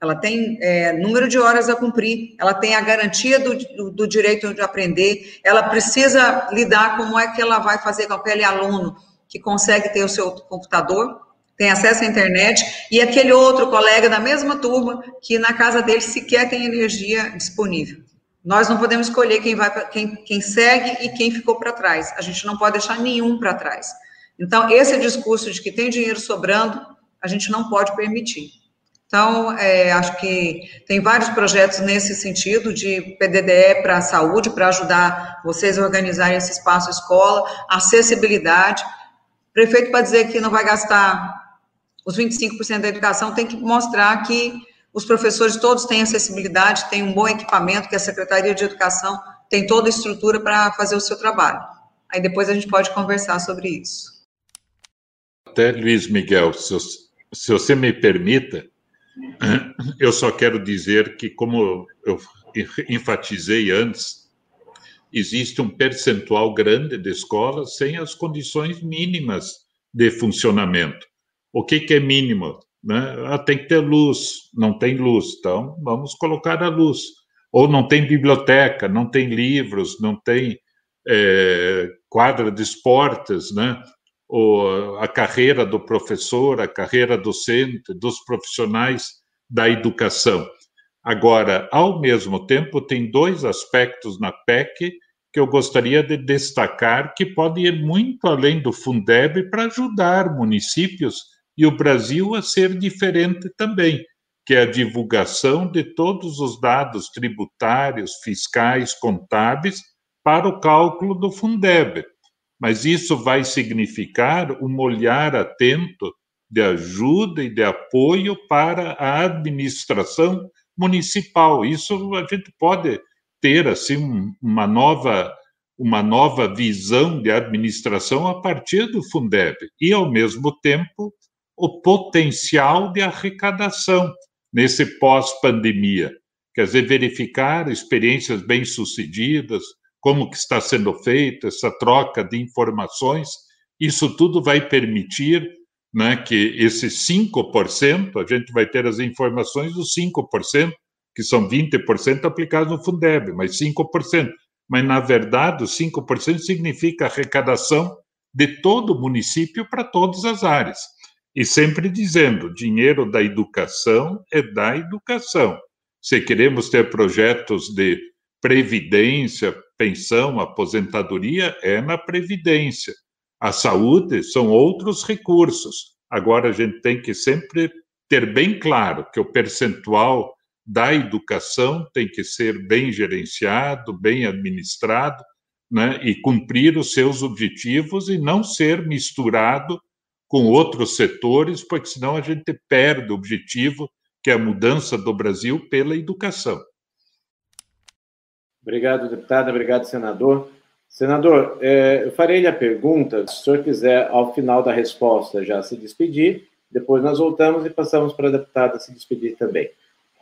ela tem é, número de horas a cumprir, ela tem a garantia do, do, do, direito de aprender, ela precisa lidar como é que ela vai fazer com aquele aluno que consegue ter o seu computador, tem acesso à internet, e aquele outro colega da mesma turma que na casa dele sequer tem energia disponível. Nós não podemos escolher quem vai quem, quem segue e quem ficou para trás. A gente não pode deixar nenhum para trás. Então, esse discurso de que tem dinheiro sobrando, a gente não pode permitir. Então, é, acho que tem vários projetos nesse sentido de PDDE para a saúde, para ajudar vocês a organizarem esse espaço escola, acessibilidade. Prefeito, para dizer que não vai gastar os 25% da educação tem que mostrar que os professores todos têm acessibilidade, têm um bom equipamento, que a Secretaria de Educação tem toda a estrutura para fazer o seu trabalho. Aí depois a gente pode conversar sobre isso. Até, Luiz Miguel, se, se você me permita, eu só quero dizer que, como eu enfatizei antes, existe um percentual grande de escolas sem as condições mínimas de funcionamento. O que, que é mínimo? Né? Ah, tem que ter luz, não tem luz, então vamos colocar a luz. Ou não tem biblioteca, não tem livros, não tem é, quadra de esportes, né? Ou a carreira do professor, a carreira docente, dos profissionais da educação. Agora, ao mesmo tempo, tem dois aspectos na PEC que eu gostaria de destacar que pode ir muito além do Fundeb para ajudar municípios e o Brasil a ser diferente também, que é a divulgação de todos os dados tributários, fiscais, contábeis para o cálculo do Fundeb. Mas isso vai significar um olhar atento de ajuda e de apoio para a administração municipal. Isso a gente pode ter assim uma nova uma nova visão de administração a partir do Fundeb e ao mesmo tempo o potencial de arrecadação nesse pós-pandemia. Quer dizer, verificar experiências bem-sucedidas, como que está sendo feita essa troca de informações, isso tudo vai permitir né, que esses 5%, a gente vai ter as informações dos 5%, que são 20% aplicados no Fundeb, mas 5%. Mas, na verdade, os 5% significa arrecadação de todo o município para todas as áreas. E sempre dizendo: dinheiro da educação é da educação. Se queremos ter projetos de Previdência, pensão, aposentadoria é na Previdência. A saúde são outros recursos. Agora, a gente tem que sempre ter bem claro que o percentual da educação tem que ser bem gerenciado, bem administrado, né, e cumprir os seus objetivos e não ser misturado com outros setores, porque senão a gente perde o objetivo que é a mudança do Brasil pela educação. Obrigado, deputado. Obrigado, senador. Senador, é, eu farei a pergunta, se o senhor quiser, ao final da resposta, já se despedir, depois nós voltamos e passamos para a deputada se despedir também.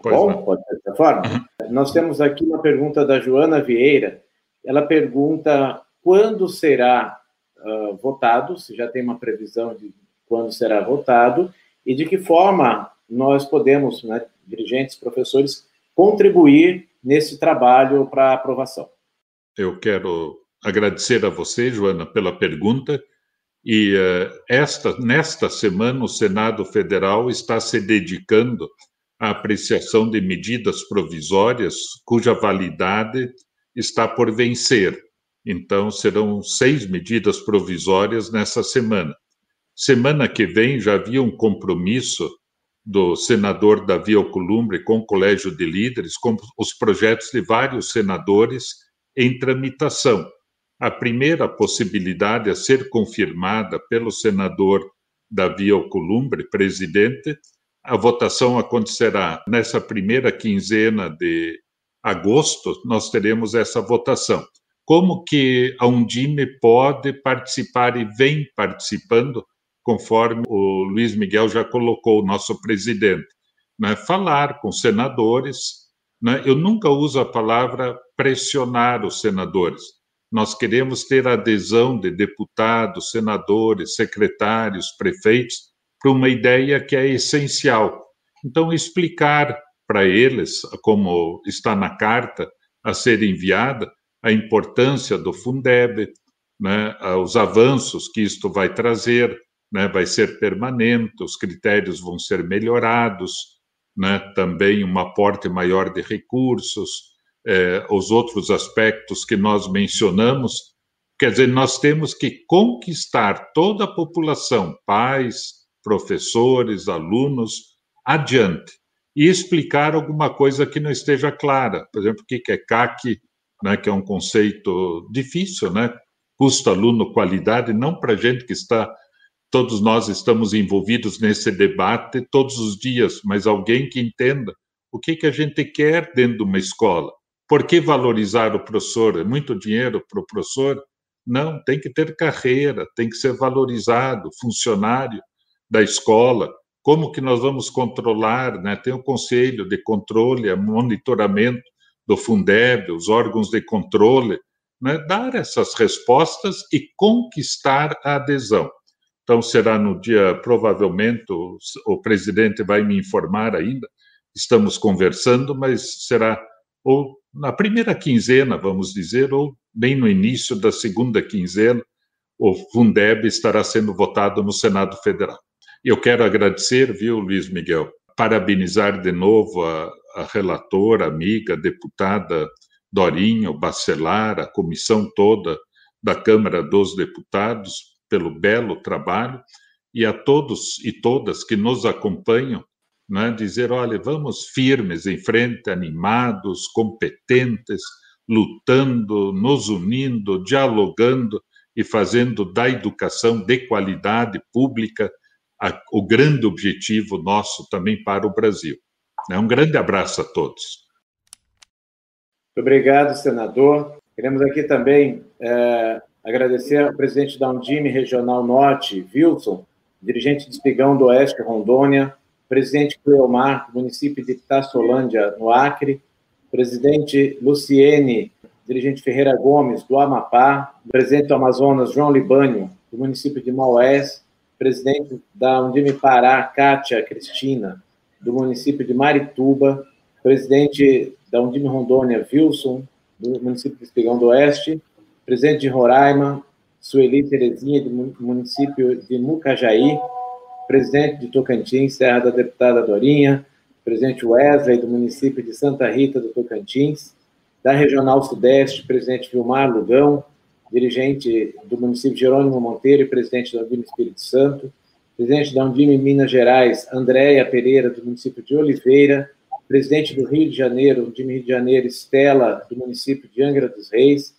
Pois Bom, não. pode ser dessa forma? Uhum. Nós temos aqui uma pergunta da Joana Vieira. Ela pergunta quando será uh, votado, se já tem uma previsão de quando será votado, e de que forma nós podemos, né, dirigentes, professores, contribuir nesse trabalho para aprovação. Eu quero agradecer a você, Joana, pela pergunta. E uh, esta, nesta semana, o Senado Federal está se dedicando à apreciação de medidas provisórias cuja validade está por vencer. Então, serão seis medidas provisórias nessa semana. Semana que vem já havia um compromisso do senador Davi Alcolumbre com o Colégio de Líderes, com os projetos de vários senadores em tramitação. A primeira possibilidade a ser confirmada pelo senador Davi Alcolumbre, presidente, a votação acontecerá nessa primeira quinzena de agosto, nós teremos essa votação. Como que a Undime pode participar e vem participando conforme o Luiz Miguel já colocou, o nosso presidente, né? falar com senadores. Né? Eu nunca uso a palavra pressionar os senadores. Nós queremos ter adesão de deputados, senadores, secretários, prefeitos para uma ideia que é essencial. Então, explicar para eles, como está na carta a ser enviada, a importância do Fundeb, né, os avanços que isto vai trazer, né, vai ser permanente, os critérios vão ser melhorados, né, também um aporte maior de recursos, é, os outros aspectos que nós mencionamos. Quer dizer, nós temos que conquistar toda a população, pais, professores, alunos, adiante, e explicar alguma coisa que não esteja clara. Por exemplo, o que é CAC, né, que é um conceito difícil, né? Custo, aluno, qualidade, não para gente que está Todos nós estamos envolvidos nesse debate todos os dias, mas alguém que entenda o que, que a gente quer dentro de uma escola. Por que valorizar o professor? É muito dinheiro para o professor? Não, tem que ter carreira, tem que ser valorizado, funcionário da escola. Como que nós vamos controlar? Né? Tem o conselho de controle, monitoramento do Fundeb, os órgãos de controle, né? dar essas respostas e conquistar a adesão. Então, será no dia, provavelmente, o, o presidente vai me informar ainda, estamos conversando, mas será ou na primeira quinzena, vamos dizer, ou bem no início da segunda quinzena, o Fundeb estará sendo votado no Senado Federal. Eu quero agradecer, viu, Luiz Miguel, parabenizar de novo a, a relatora, amiga, deputada Dorinha, o Bacelar, a comissão toda da Câmara dos Deputados, pelo belo trabalho e a todos e todas que nos acompanham, né, dizer: olha, vamos firmes em frente, animados, competentes, lutando, nos unindo, dialogando e fazendo da educação de qualidade pública a, o grande objetivo nosso também para o Brasil. Né. Um grande abraço a todos. Muito obrigado, senador. Queremos aqui também é, Agradecer ao presidente da Undime Regional Norte, Wilson, dirigente de Espigão do Oeste, Rondônia, presidente Cleomar, município de Tassolândia, no Acre, presidente Luciene, dirigente Ferreira Gomes, do Amapá, presidente do Amazonas, João Libânio, do município de Maués, presidente da Undime Pará, Kátia Cristina, do município de Marituba, presidente da Undime Rondônia, Wilson, do município de Espigão do Oeste, presidente de Roraima, Sueli Terezinha, do município de Mucajaí, presidente de Tocantins, Serra da Deputada Dorinha, presidente Wesley, do município de Santa Rita do Tocantins, da Regional Sudeste, presidente Vilmar Lugão, dirigente do município Jerônimo Monteiro e presidente da Undime Espírito Santo, presidente da Undime Minas Gerais, Andréia Pereira, do município de Oliveira, presidente do Rio de Janeiro, Undime Rio de Janeiro, Estela, do município de Angra dos Reis,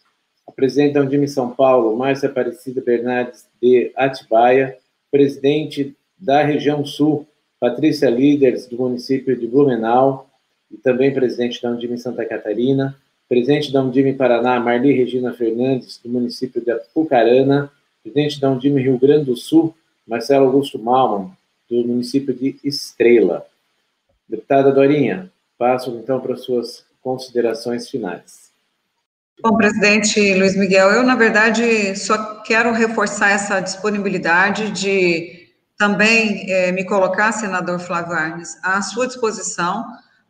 a presidente da Undime São Paulo, Márcia Aparecida Bernardes de Atibaia, presidente da região sul, Patrícia Líderes, do município de Blumenau, e também presidente da Undime Santa Catarina, presidente da Undime Paraná, Marli Regina Fernandes, do município de Apucarana, presidente da Undime Rio Grande do Sul, Marcelo Augusto Malman, do município de Estrela. Deputada Dorinha, passo então para as suas considerações finais. Bom, presidente Luiz Miguel, eu, na verdade, só quero reforçar essa disponibilidade de também é, me colocar, senador Flávio Arnes, à sua disposição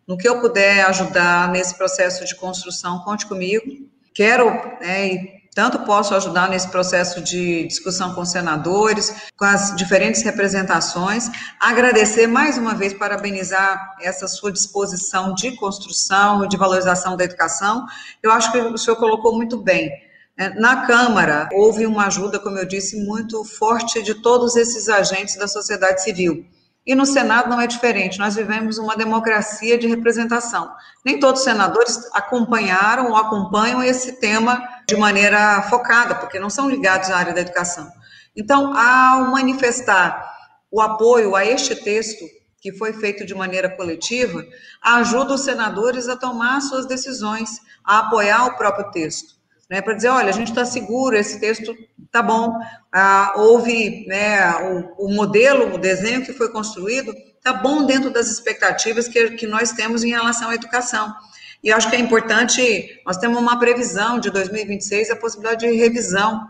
no que eu puder ajudar nesse processo de construção, conte comigo. Quero, é, tanto posso ajudar nesse processo de discussão com senadores, com as diferentes representações. Agradecer mais uma vez, parabenizar essa sua disposição de construção, de valorização da educação. Eu acho que o senhor colocou muito bem. É, na Câmara, houve uma ajuda, como eu disse, muito forte de todos esses agentes da sociedade civil. E no Senado não é diferente, nós vivemos uma democracia de representação. Nem todos os senadores acompanharam ou acompanham esse tema de maneira focada, porque não são ligados à área da educação. Então, ao manifestar o apoio a este texto, que foi feito de maneira coletiva, ajuda os senadores a tomar suas decisões, a apoiar o próprio texto né, para dizer, olha, a gente está seguro, esse texto está bom, ah, houve né, o, o, modelo, o desenho que foi construído, está bom dentro das expectativas que, que nós temos em relação à educação. E eu acho que é importante, nós temos uma previsão de 2026, a possibilidade de revisão.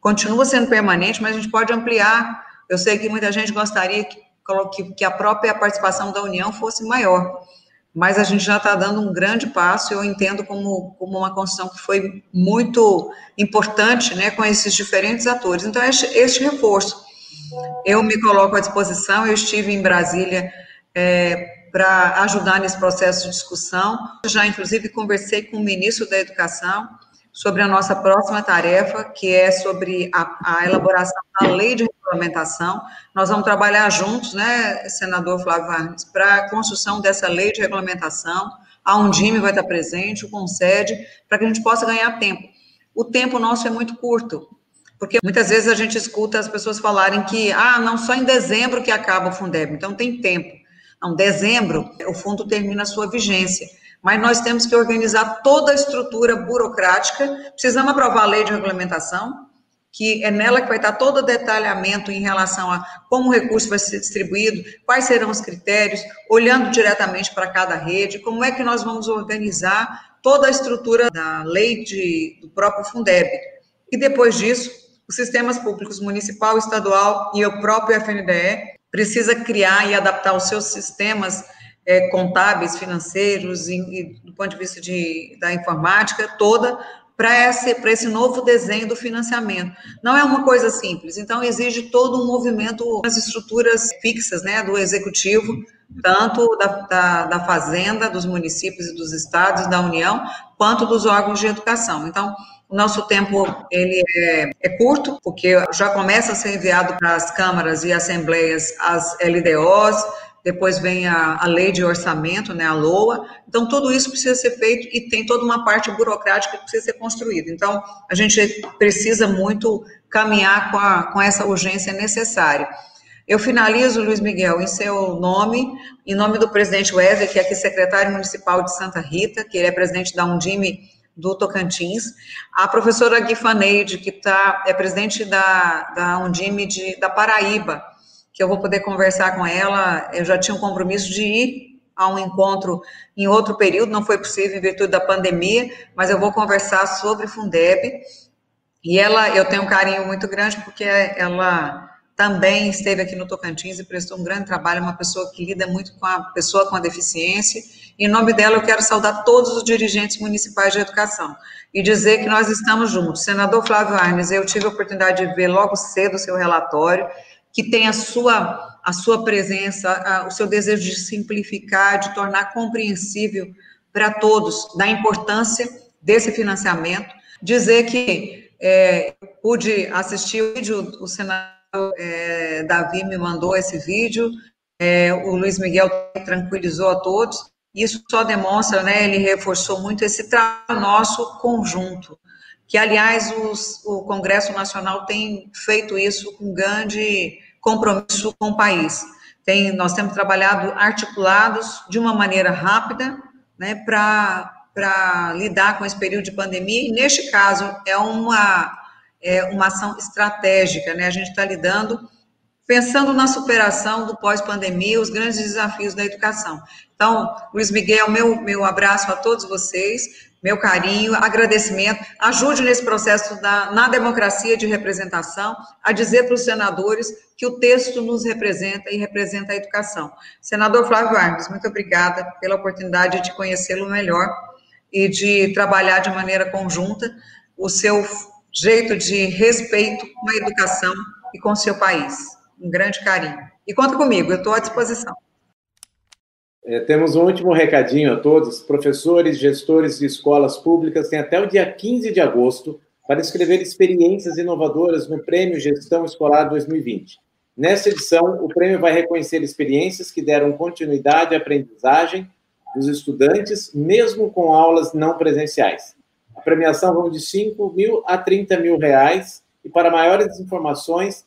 Continua sendo permanente, mas a gente pode ampliar. Eu sei que muita gente gostaria que, que a própria participação da União fosse maior mas a gente já está dando um grande passo, eu entendo como, como uma construção que foi muito importante, né, com esses diferentes atores. Então, este, este reforço, eu me coloco à disposição, eu estive em Brasília é, para ajudar nesse processo de discussão, já inclusive conversei com o ministro da Educação, sobre a nossa próxima tarefa, que é sobre a, a, elaboração da lei de regulamentação. Nós vamos trabalhar juntos, né, senador Flávio Vargas, para a construção dessa lei de regulamentação. A Undime vai estar presente, o Concede, para que a gente possa ganhar tempo. O tempo nosso é muito curto, porque muitas vezes a gente escuta as pessoas falarem que, ah, não, só em dezembro que acaba o Fundeb, então tem tempo. Não, dezembro, o fundo termina a sua vigência mas nós temos que organizar toda a estrutura burocrática. Precisamos aprovar a lei de regulamentação, que é nela que vai estar todo o detalhamento em relação a como o recurso vai ser distribuído, quais serão os critérios, olhando diretamente para cada rede, como é que nós vamos organizar toda a estrutura da lei de, do próprio Fundeb. E depois disso, os sistemas públicos municipal, estadual e o próprio FNDE precisa criar e adaptar os seus sistemas é, contábeis, financeiros, e, e, do ponto de vista de, da informática toda, para esse, esse novo desenho do financiamento. Não é uma coisa simples, então exige todo um movimento nas estruturas fixas né, do executivo, tanto da, da, da Fazenda, dos municípios e dos estados, da União, quanto dos órgãos de educação. Então, nosso tempo ele é, é, curto, porque já começa a ser enviado para as câmaras e assembleias as LDOs, depois vem a, a, lei de orçamento, né, a LOA. Então, tudo isso precisa ser feito e tem toda uma parte burocrática que precisa ser construída. Então, a gente precisa muito caminhar com, a, com essa urgência necessária. Eu finalizo, Luiz Miguel, em seu nome, em nome do presidente Wesley, que é aqui secretário municipal de Santa Rita, que ele é presidente da Undime do Tocantins, a professora Guifaneide, que tá, é presidente da, da Undime de, da Paraíba, que eu vou poder conversar com ela. Eu já tinha um compromisso de ir a um encontro em outro período, não foi possível em virtude da pandemia, mas eu vou conversar sobre Fundeb. E ela, eu tenho um carinho muito grande porque ela também esteve aqui no Tocantins e prestou um grande trabalho, uma pessoa que lida muito com a pessoa com a deficiência. Em nome dela, eu quero saudar todos os dirigentes municipais de educação e dizer que nós estamos juntos. Senador Flávio Arnes, eu tive a oportunidade de ver logo cedo o seu relatório, que tem a sua, a sua presença, a, o seu desejo de simplificar, de tornar compreensível para todos, da importância desse financiamento. Dizer que é, pude assistir o vídeo, o senador é, Davi me mandou esse vídeo, é, o Luiz Miguel tranquilizou a todos. Isso só demonstra, né, ele reforçou muito esse trabalho nosso conjunto, que, aliás, os, o Congresso Nacional tem feito isso com grande compromisso com o país. Tem, nós temos trabalhado articulados de uma maneira rápida, né, para lidar com esse período de pandemia, e neste caso é uma, é uma ação estratégica, né, a gente está lidando pensando na superação do pós-pandemia, os grandes desafios da educação. Então, Luiz Miguel, meu, meu abraço a todos vocês, meu carinho, agradecimento. Ajude nesse processo da, na democracia de representação a dizer para os senadores que o texto nos representa e representa a educação. Senador Flávio Arnes, muito obrigada pela oportunidade de conhecê-lo melhor e de trabalhar de maneira conjunta o seu jeito de respeito com a educação e com o seu país um grande carinho. E conta comigo, eu estou à disposição. É, temos um último recadinho a todos. Professores, gestores de escolas públicas têm até o dia 15 de agosto para escrever experiências inovadoras no Prêmio Gestão Escolar 2020. Nessa edição, o prêmio vai reconhecer experiências que deram continuidade à aprendizagem dos estudantes, mesmo com aulas não presenciais. A premiação vai de 5 mil a 30 mil reais. E para maiores informações,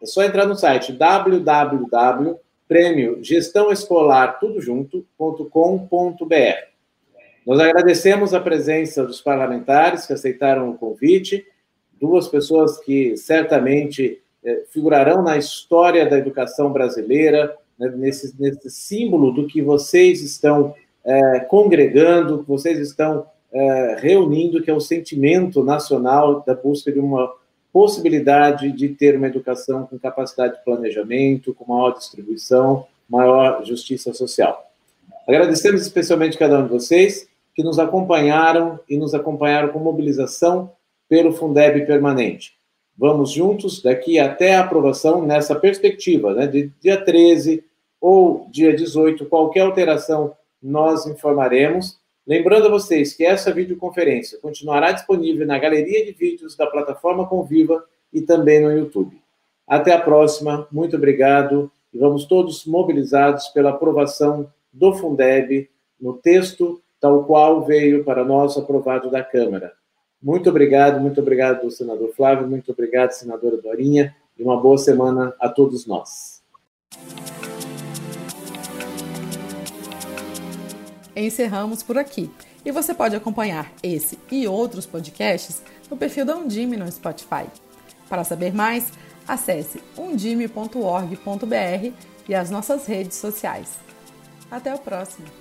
é só entrar no site www.prêmiogestãoescolar.com.br. Nós agradecemos a presença dos parlamentares que aceitaram o convite, duas pessoas que certamente eh, figurarão na história da educação brasileira, né, nesse, nesse, símbolo do que vocês estão eh, congregando, que vocês estão eh, reunindo, que é o sentimento nacional da busca de uma possibilidade de ter uma educação com capacidade de planejamento, com maior distribuição, maior justiça social. Agradecemos especialmente cada um de vocês que nos acompanharam e nos acompanharam com mobilização pelo Fundeb permanente. Vamos juntos daqui até a aprovação nessa perspectiva, né, de dia 13 ou dia 18, qualquer alteração nós informaremos Lembrando a vocês que essa videoconferência continuará disponível na galeria de vídeos da plataforma Conviva e também no YouTube. Até a próxima, muito obrigado e vamos todos mobilizados pela aprovação do Fundeb no texto tal qual veio para nós aprovado da Câmara. Muito obrigado, muito obrigado, senador Flávio, muito obrigado, senadora Dorinha, e uma boa semana a todos nós. Encerramos por aqui. E você pode acompanhar esse e outros podcasts no perfil da Undime no Spotify. Para saber mais, acesse undime.org.br e as nossas redes sociais. Até o próximo!